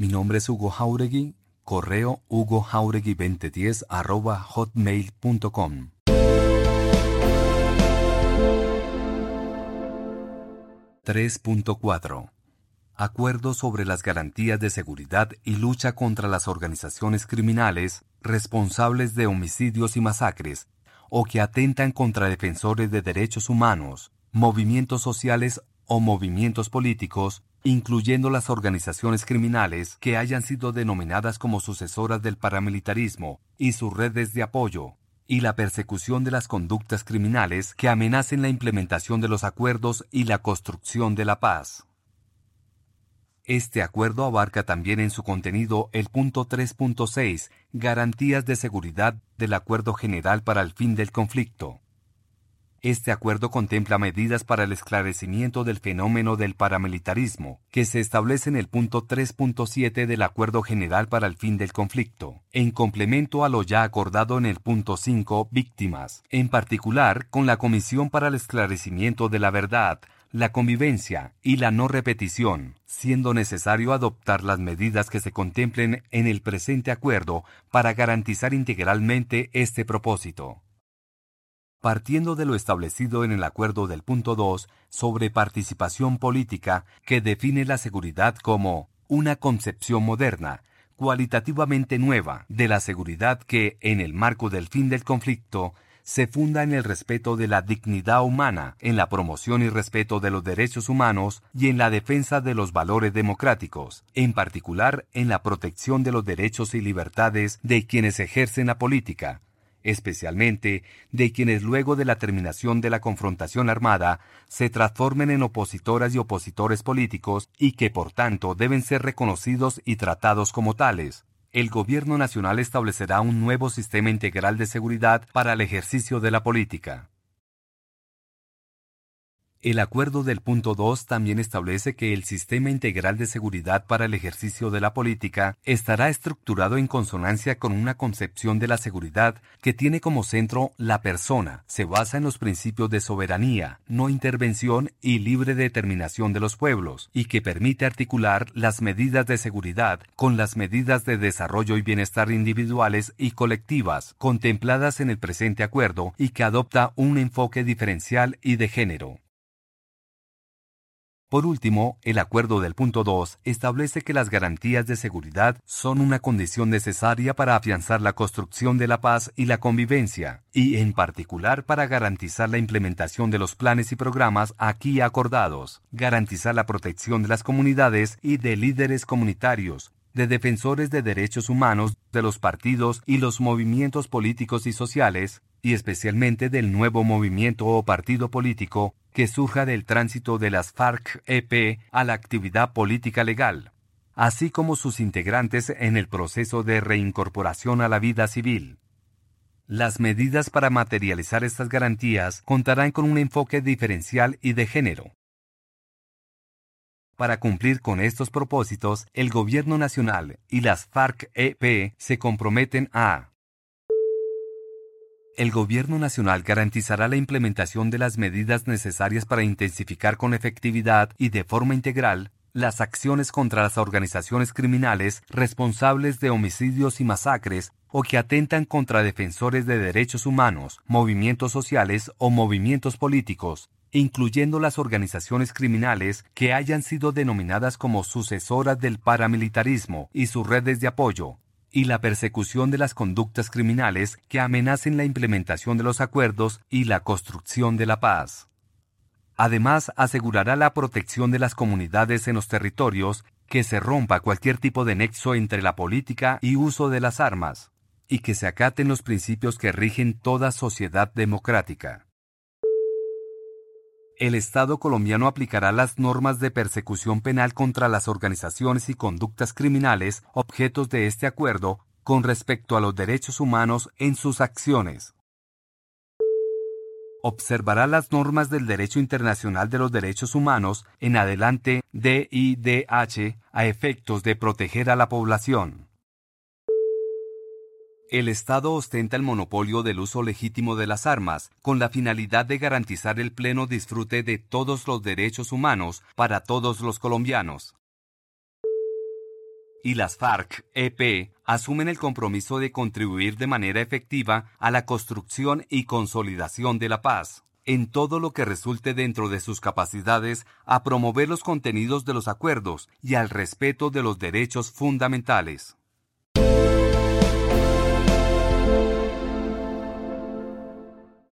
Mi nombre es Hugo Jauregui, correo hugojauregui2010 arroba hotmail.com. ...3.4... Acuerdo sobre las garantías de seguridad y lucha contra las organizaciones criminales responsables de homicidios y masacres o que atentan contra defensores de derechos humanos, movimientos sociales o movimientos políticos, incluyendo las organizaciones criminales que hayan sido denominadas como sucesoras del paramilitarismo y sus redes de apoyo, y la persecución de las conductas criminales que amenacen la implementación de los acuerdos y la construcción de la paz. Este acuerdo abarca también en su contenido el punto 3.6, garantías de seguridad del Acuerdo General para el fin del conflicto. Este acuerdo contempla medidas para el esclarecimiento del fenómeno del paramilitarismo, que se establece en el punto 3.7 del Acuerdo General para el fin del conflicto, en complemento a lo ya acordado en el punto 5, víctimas, en particular con la Comisión para el Esclarecimiento de la Verdad, la convivencia y la no repetición, siendo necesario adoptar las medidas que se contemplen en el presente acuerdo para garantizar integralmente este propósito. Partiendo de lo establecido en el acuerdo del punto 2 sobre participación política que define la seguridad como una concepción moderna, cualitativamente nueva de la seguridad que, en el marco del fin del conflicto, se funda en el respeto de la dignidad humana, en la promoción y respeto de los derechos humanos y en la defensa de los valores democráticos, en particular en la protección de los derechos y libertades de quienes ejercen la política, especialmente de quienes luego de la terminación de la confrontación armada se transformen en opositoras y opositores políticos y que por tanto deben ser reconocidos y tratados como tales, el Gobierno Nacional establecerá un nuevo sistema integral de seguridad para el ejercicio de la política. El acuerdo del punto 2 también establece que el sistema integral de seguridad para el ejercicio de la política estará estructurado en consonancia con una concepción de la seguridad que tiene como centro la persona, se basa en los principios de soberanía, no intervención y libre determinación de los pueblos, y que permite articular las medidas de seguridad con las medidas de desarrollo y bienestar individuales y colectivas contempladas en el presente acuerdo y que adopta un enfoque diferencial y de género. Por último, el acuerdo del punto 2 establece que las garantías de seguridad son una condición necesaria para afianzar la construcción de la paz y la convivencia, y en particular para garantizar la implementación de los planes y programas aquí acordados, garantizar la protección de las comunidades y de líderes comunitarios, de defensores de derechos humanos, de los partidos y los movimientos políticos y sociales, y especialmente del nuevo movimiento o partido político que surja del tránsito de las FARC-EP a la actividad política legal, así como sus integrantes en el proceso de reincorporación a la vida civil. Las medidas para materializar estas garantías contarán con un enfoque diferencial y de género. Para cumplir con estos propósitos, el Gobierno Nacional y las FARC-EP se comprometen a el Gobierno Nacional garantizará la implementación de las medidas necesarias para intensificar con efectividad y de forma integral las acciones contra las organizaciones criminales responsables de homicidios y masacres o que atentan contra defensores de derechos humanos, movimientos sociales o movimientos políticos, incluyendo las organizaciones criminales que hayan sido denominadas como sucesoras del paramilitarismo y sus redes de apoyo, y la persecución de las conductas criminales que amenacen la implementación de los acuerdos y la construcción de la paz. Además, asegurará la protección de las comunidades en los territorios, que se rompa cualquier tipo de nexo entre la política y uso de las armas, y que se acaten los principios que rigen toda sociedad democrática el Estado colombiano aplicará las normas de persecución penal contra las organizaciones y conductas criminales objetos de este acuerdo con respecto a los derechos humanos en sus acciones. Observará las normas del derecho internacional de los derechos humanos en adelante DIDH a efectos de proteger a la población. El Estado ostenta el monopolio del uso legítimo de las armas, con la finalidad de garantizar el pleno disfrute de todos los derechos humanos para todos los colombianos. y las FARC-EP asumen el compromiso de contribuir de manera efectiva a la construcción y consolidación de la paz, en todo lo que resulte dentro de sus capacidades a promover los contenidos de los acuerdos y al respeto de los derechos fundamentales.